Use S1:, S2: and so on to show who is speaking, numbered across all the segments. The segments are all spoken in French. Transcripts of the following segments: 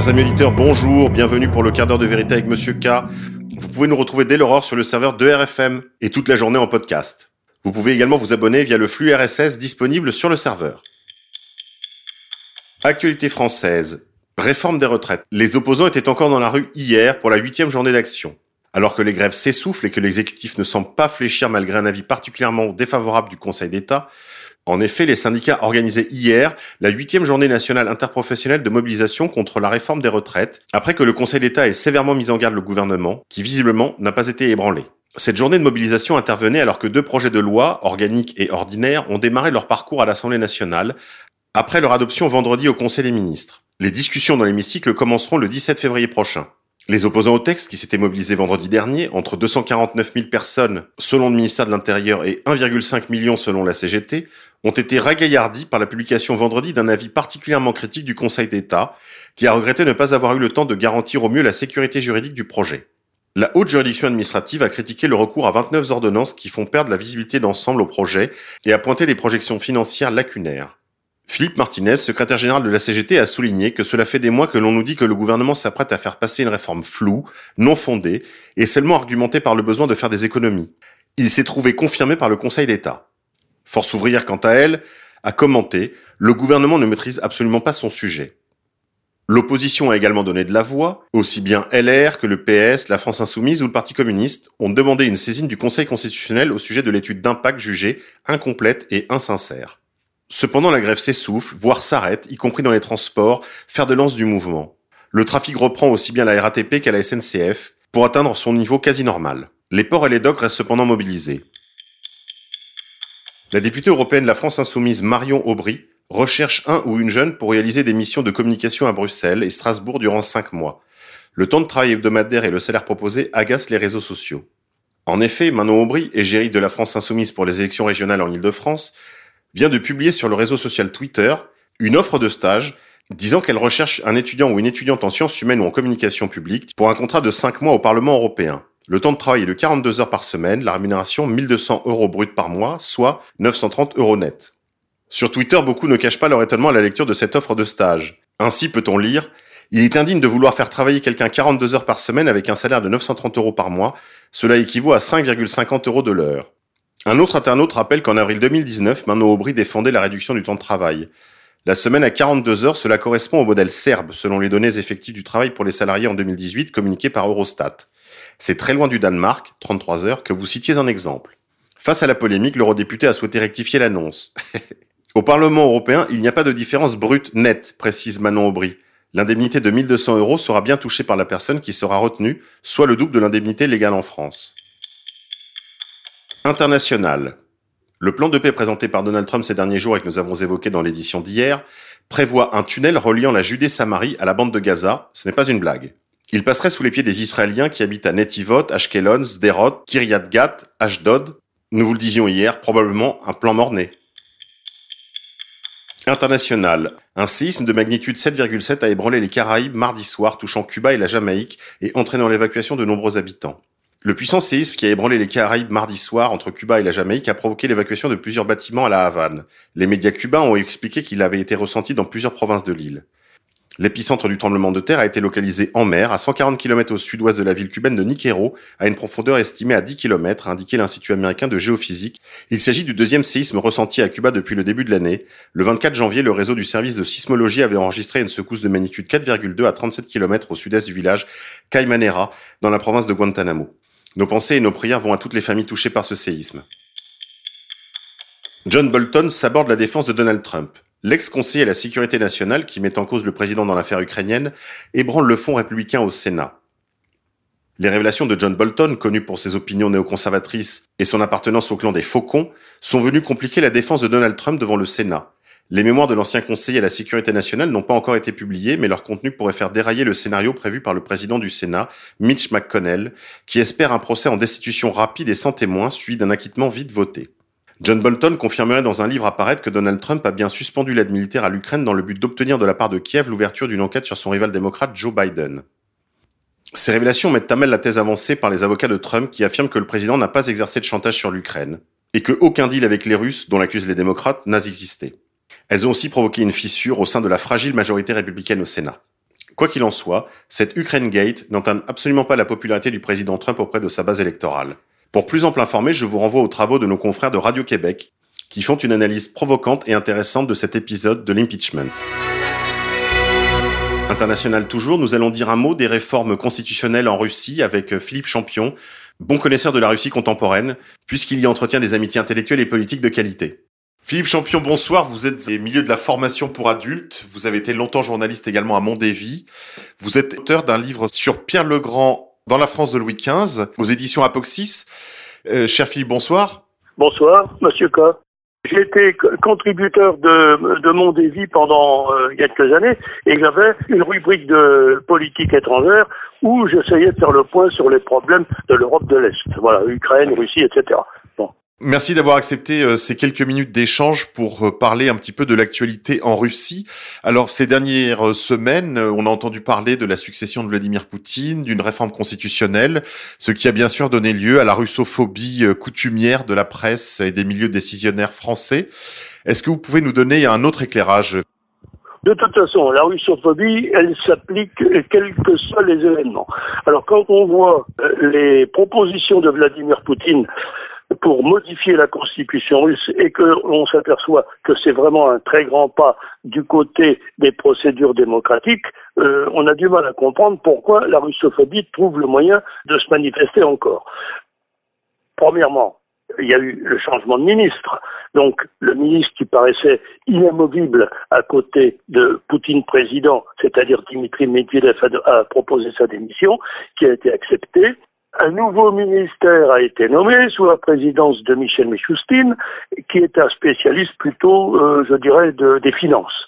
S1: Chers amis auditeurs, bonjour, bienvenue pour le quart d'heure de vérité avec Monsieur K. Vous pouvez nous retrouver dès l'aurore sur le serveur de RFM et toute la journée en podcast. Vous pouvez également vous abonner via le flux RSS disponible sur le serveur. Actualité française. Réforme des retraites. Les opposants étaient encore dans la rue hier pour la huitième journée d'action. Alors que les grèves s'essoufflent et que l'exécutif ne semble pas fléchir malgré un avis particulièrement défavorable du Conseil d'État, en effet, les syndicats organisaient hier la huitième journée nationale interprofessionnelle de mobilisation contre la réforme des retraites, après que le Conseil d'État ait sévèrement mis en garde le gouvernement, qui visiblement n'a pas été ébranlé. Cette journée de mobilisation intervenait alors que deux projets de loi, organiques et ordinaires, ont démarré leur parcours à l'Assemblée nationale, après leur adoption vendredi au Conseil des ministres. Les discussions dans l'hémicycle commenceront le 17 février prochain. Les opposants au texte, qui s'étaient mobilisés vendredi dernier, entre 249 000 personnes selon le ministère de l'Intérieur et 1,5 million selon la CGT, ont été ragaillardis par la publication vendredi d'un avis particulièrement critique du Conseil d'État, qui a regretté ne pas avoir eu le temps de garantir au mieux la sécurité juridique du projet. La haute juridiction administrative a critiqué le recours à 29 ordonnances qui font perdre la visibilité d'ensemble au projet et a pointé des projections financières lacunaires. Philippe Martinez, secrétaire général de la CGT, a souligné que cela fait des mois que l'on nous dit que le gouvernement s'apprête à faire passer une réforme floue, non fondée, et seulement argumentée par le besoin de faire des économies. Il s'est trouvé confirmé par le Conseil d'État. Force ouvrière, quant à elle, a commenté Le gouvernement ne maîtrise absolument pas son sujet. L'opposition a également donné de la voix. Aussi bien LR que le PS, la France Insoumise ou le Parti communiste ont demandé une saisine du Conseil constitutionnel au sujet de l'étude d'impact jugée incomplète et insincère. Cependant, la grève s'essouffle, voire s'arrête, y compris dans les transports, faire de lance du mouvement. Le trafic reprend aussi bien la RATP qu'à la SNCF, pour atteindre son niveau quasi normal. Les ports et les docks restent cependant mobilisés. La députée européenne de la France Insoumise Marion Aubry recherche un ou une jeune pour réaliser des missions de communication à Bruxelles et Strasbourg durant cinq mois. Le temps de travail hebdomadaire et le salaire proposé agacent les réseaux sociaux. En effet, Manon Aubry, égérie de la France Insoumise pour les élections régionales en Ile-de-France, vient de publier sur le réseau social Twitter une offre de stage disant qu'elle recherche un étudiant ou une étudiante en sciences humaines ou en communication publique pour un contrat de cinq mois au Parlement européen. Le temps de travail est de 42 heures par semaine, la rémunération 1200 euros brut par mois, soit 930 euros net. Sur Twitter, beaucoup ne cachent pas leur étonnement à la lecture de cette offre de stage. Ainsi peut-on lire Il est indigne de vouloir faire travailler quelqu'un 42 heures par semaine avec un salaire de 930 euros par mois. Cela équivaut à 5,50 euros de l'heure. Un autre internaute rappelle qu'en avril 2019, Manon Aubry défendait la réduction du temps de travail. La semaine à 42 heures, cela correspond au modèle serbe, selon les données effectives du travail pour les salariés en 2018 communiquées par Eurostat. C'est très loin du Danemark, 33 heures, que vous citiez un exemple. Face à la polémique, l'eurodéputé a souhaité rectifier l'annonce. Au Parlement européen, il n'y a pas de différence brute nette, précise Manon Aubry. L'indemnité de 1200 euros sera bien touchée par la personne qui sera retenue, soit le double de l'indemnité légale en France. International. Le plan de paix présenté par Donald Trump ces derniers jours et que nous avons évoqué dans l'édition d'hier prévoit un tunnel reliant la Judée-Samarie à la bande de Gaza. Ce n'est pas une blague. Il passerait sous les pieds des Israéliens qui habitent à Netivot, Ashkelon, Sderot, Kiryat Gat, Ashdod. Nous vous le disions hier, probablement un plan mort-né. International. Un séisme de magnitude 7,7 a ébranlé les Caraïbes mardi soir, touchant Cuba et la Jamaïque et entraînant l'évacuation de nombreux habitants. Le puissant séisme qui a ébranlé les Caraïbes mardi soir entre Cuba et la Jamaïque a provoqué l'évacuation de plusieurs bâtiments à la Havane. Les médias cubains ont expliqué qu'il avait été ressenti dans plusieurs provinces de l'île. L'épicentre du tremblement de terre a été localisé en mer, à 140 km au sud-ouest de la ville cubaine de Niquero, à une profondeur estimée à 10 km, a l'Institut américain de géophysique. Il s'agit du deuxième séisme ressenti à Cuba depuis le début de l'année. Le 24 janvier, le réseau du service de sismologie avait enregistré une secousse de magnitude 4,2 à 37 km au sud-est du village Caimanera, dans la province de Guantanamo. Nos pensées et nos prières vont à toutes les familles touchées par ce séisme. John Bolton s'aborde la défense de Donald Trump. L'ex-conseiller à la sécurité nationale, qui met en cause le président dans l'affaire ukrainienne, ébranle le fond républicain au Sénat. Les révélations de John Bolton, connu pour ses opinions néoconservatrices et son appartenance au clan des Faucons, sont venues compliquer la défense de Donald Trump devant le Sénat. Les mémoires de l'ancien conseiller à la sécurité nationale n'ont pas encore été publiées, mais leur contenu pourrait faire dérailler le scénario prévu par le président du Sénat, Mitch McConnell, qui espère un procès en destitution rapide et sans témoin, suivi d'un acquittement vite voté. John Bolton confirmerait dans un livre à paraître que Donald Trump a bien suspendu l'aide militaire à l'Ukraine dans le but d'obtenir de la part de Kiev l'ouverture d'une enquête sur son rival démocrate Joe Biden. Ces révélations mettent à mal la thèse avancée par les avocats de Trump qui affirment que le président n'a pas exercé de chantage sur l'Ukraine et que aucun deal avec les Russes, dont l'accusent les démocrates, n'a existé. Elles ont aussi provoqué une fissure au sein de la fragile majorité républicaine au Sénat. Quoi qu'il en soit, cette Ukraine Gate n'entame absolument pas la popularité du président Trump auprès de sa base électorale. Pour plus ample informé, je vous renvoie aux travaux de nos confrères de Radio-Québec, qui font une analyse provocante et intéressante de cet épisode de l'impeachment. International toujours, nous allons dire un mot des réformes constitutionnelles en Russie avec Philippe Champion, bon connaisseur de la Russie contemporaine, puisqu'il y entretient des amitiés intellectuelles et politiques de qualité. Philippe Champion, bonsoir. Vous êtes au milieu de la formation pour adultes. Vous avez été longtemps journaliste également à Mondévy. Vous êtes auteur d'un livre sur Pierre le Grand dans la France de Louis XV aux éditions Apoxis. Euh, cher Philippe, bonsoir.
S2: Bonsoir, monsieur K. J'ai été contributeur de, de pendant euh, quelques années et j'avais une rubrique de politique étrangère où j'essayais de faire le point sur les problèmes de l'Europe de l'Est. Voilà, Ukraine, Russie, etc.
S1: Merci d'avoir accepté euh, ces quelques minutes d'échange pour euh, parler un petit peu de l'actualité en Russie. Alors ces dernières euh, semaines, on a entendu parler de la succession de Vladimir Poutine, d'une réforme constitutionnelle, ce qui a bien sûr donné lieu à la russophobie coutumière de la presse et des milieux décisionnaires français. Est-ce que vous pouvez nous donner un autre éclairage?
S2: De toute façon, la russophobie, elle s'applique quels que soient les événements. Alors quand on voit les propositions de Vladimir Poutine pour modifier la constitution russe et que l'on s'aperçoit que c'est vraiment un très grand pas du côté des procédures démocratiques, euh, on a du mal à comprendre pourquoi la russophobie trouve le moyen de se manifester encore. Premièrement, il y a eu le changement de ministre. Donc le ministre qui paraissait inamovible à côté de Poutine président, c'est-à-dire Dimitri Medvedev, a proposé sa démission, qui a été acceptée. Un nouveau ministère a été nommé sous la présidence de Michel Michoustine, qui est un spécialiste plutôt, euh, je dirais, de, des finances.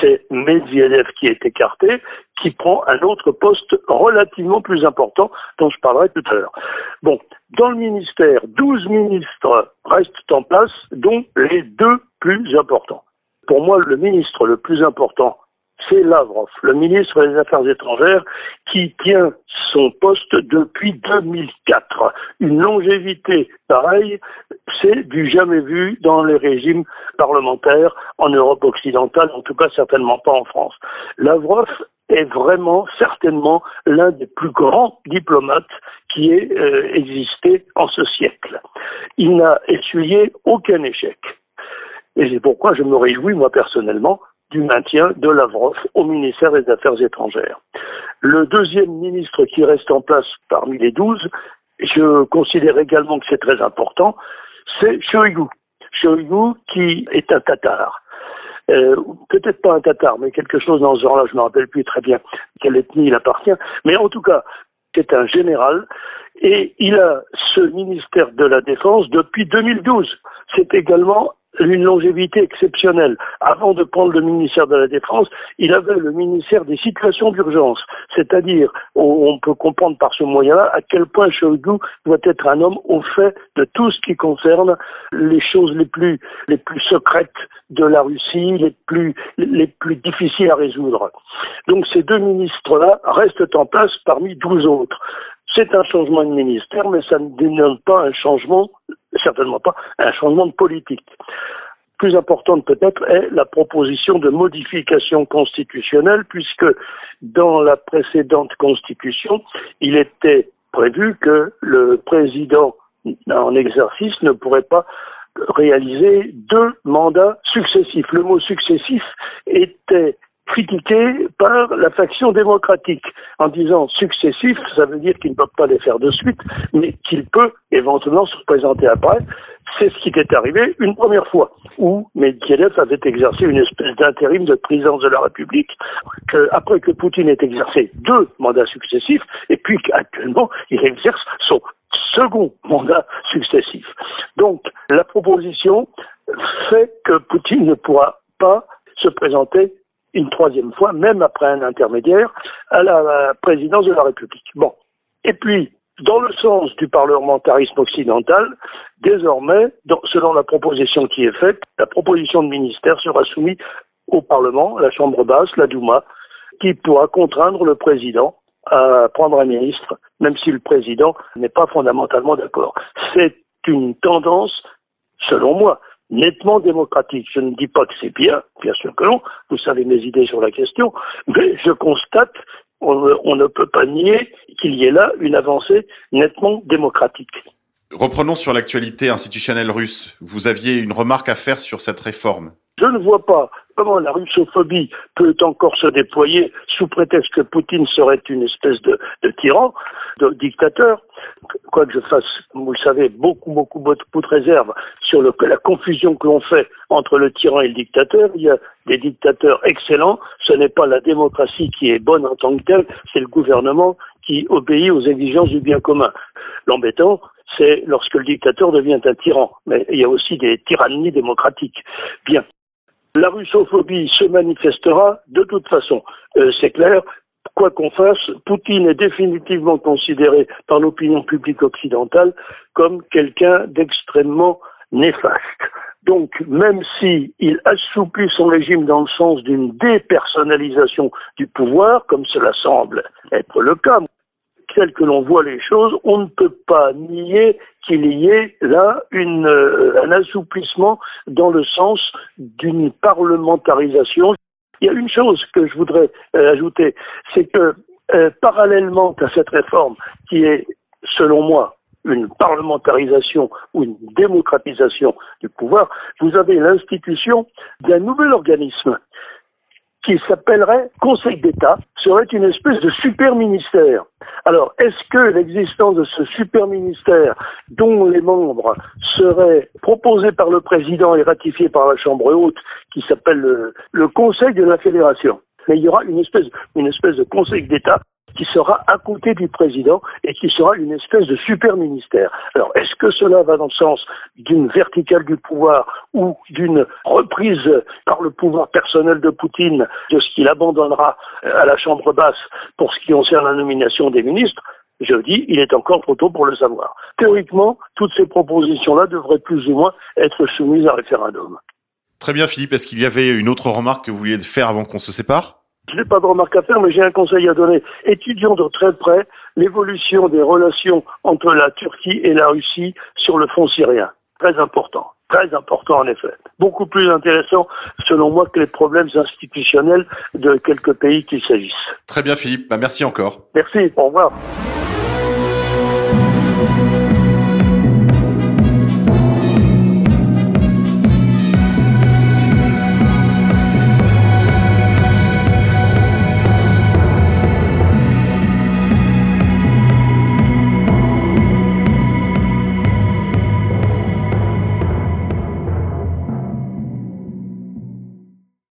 S2: C'est Medvedev qui est écarté, qui prend un autre poste relativement plus important dont je parlerai tout à l'heure. Bon, dans le ministère, 12 ministres restent en place, dont les deux plus importants. Pour moi, le ministre le plus important c'est Lavrov, le ministre des Affaires étrangères, qui tient son poste depuis 2004. Une longévité pareille, c'est du jamais vu dans les régimes parlementaires en Europe occidentale, en tout cas certainement pas en France. Lavrov est vraiment certainement l'un des plus grands diplomates qui ait euh, existé en ce siècle. Il n'a essuyé aucun échec. Et c'est pourquoi je me réjouis, moi personnellement, du maintien de Lavrov au ministère des Affaires étrangères. Le deuxième ministre qui reste en place parmi les douze, je considère également que c'est très important, c'est Shoigu. Shoigu qui est un Tatar. Euh, peut-être pas un Tatar, mais quelque chose dans ce genre-là, je ne me rappelle plus très bien quelle ethnie il appartient. Mais en tout cas, c'est un général et il a ce ministère de la Défense depuis 2012. C'est également une longévité exceptionnelle. Avant de prendre le ministère de la Défense, il avait le ministère des situations d'urgence. C'est-à-dire, on peut comprendre par ce moyen-là à quel point Shoigu doit être un homme au fait de tout ce qui concerne les choses les plus, les plus secrètes de la Russie, les plus, les plus difficiles à résoudre. Donc ces deux ministres-là restent en place parmi douze autres. C'est un changement de ministère, mais ça ne dénote pas un changement, certainement pas un changement de politique. Plus importante peut-être est la proposition de modification constitutionnelle, puisque dans la précédente constitution, il était prévu que le président en exercice ne pourrait pas réaliser deux mandats successifs. Le mot successif était critiqué par la faction démocratique en disant successif, ça veut dire qu'il ne peut pas les faire de suite, mais qu'il peut éventuellement se présenter après. C'est ce qui est arrivé une première fois, où Medvedev avait exercé une espèce d'intérim de présidence de la République, que, après que Poutine ait exercé deux mandats successifs, et puis qu'actuellement il exerce son second mandat successif. Donc la proposition fait que Poutine ne pourra pas se présenter une troisième fois, même après un intermédiaire, à la présidence de la République. Bon. Et puis, dans le sens du parlementarisme occidental, désormais, selon la proposition qui est faite, la proposition de ministère sera soumise au Parlement, la Chambre basse, la Douma, qui pourra contraindre le président à prendre un ministre, même si le président n'est pas fondamentalement d'accord. C'est une tendance, selon moi, nettement démocratique. Je ne dis pas que c'est bien, bien sûr que non, vous savez mes idées sur la question, mais je constate, on, ne peut pas nier qu'il y ait là une avancée nettement démocratique.
S1: Reprenons sur l'actualité institutionnelle russe. Vous aviez une remarque à faire sur cette réforme.
S2: Je ne vois pas comment la russophobie peut encore se déployer sous prétexte que Poutine serait une espèce de, tyran, de dictateur. Quoi que je fasse, vous le savez, beaucoup, beaucoup, de réserves sur la confusion que l'on fait entre le tyran et le dictateur. Il y a des dictateurs excellents. Ce n'est pas la démocratie qui est bonne en tant que telle, c'est le gouvernement qui obéit aux exigences du bien commun. L'embêtant, c'est lorsque le dictateur devient un tyran. Mais il y a aussi des tyrannies démocratiques. Bien. La russophobie se manifestera de toute façon. Euh, c'est clair, quoi qu'on fasse, Poutine est définitivement considéré par l'opinion publique occidentale comme quelqu'un d'extrêmement néfaste. Donc, même s'il il assouplit son régime dans le sens d'une dépersonnalisation du pouvoir, comme cela semble être le cas, tel que l'on voit les choses, on ne peut pas nier qu'il y ait là euh, un assouplissement dans le sens d'une parlementarisation. Il y a une chose que je voudrais euh, ajouter, c'est que euh, parallèlement à cette réforme, qui est, selon moi, une parlementarisation ou une démocratisation du pouvoir, vous avez l'institution d'un nouvel organisme qui s'appellerait Conseil d'État, serait une espèce de super ministère. Alors, est-ce que l'existence de ce super ministère, dont les membres seraient proposés par le président et ratifiés par la Chambre haute, qui s'appelle le, Conseil de la Fédération? Mais il y aura une espèce, une espèce de Conseil d'État qui sera à côté du président et qui sera une espèce de super ministère. Alors, est-ce que cela va dans le sens d'une verticale du pouvoir ou d'une reprise par le pouvoir personnel de Poutine de ce qu'il abandonnera à la Chambre basse pour ce qui concerne la nomination des ministres? Je dis, il est encore trop tôt pour le savoir. Théoriquement, toutes ces propositions-là devraient plus ou moins être soumises à référendum.
S1: Très bien, Philippe. Est-ce qu'il y avait une autre remarque que vous vouliez faire avant qu'on se sépare?
S2: Je n'ai pas de remarque à faire, mais j'ai un conseil à donner. Étudions de très près l'évolution des relations entre la Turquie et la Russie sur le front syrien. Très important. Très important en effet. Beaucoup plus intéressant selon moi que les problèmes institutionnels de quelques pays qu'il s'agisse.
S1: Très bien Philippe, bah, merci encore.
S2: Merci, au revoir.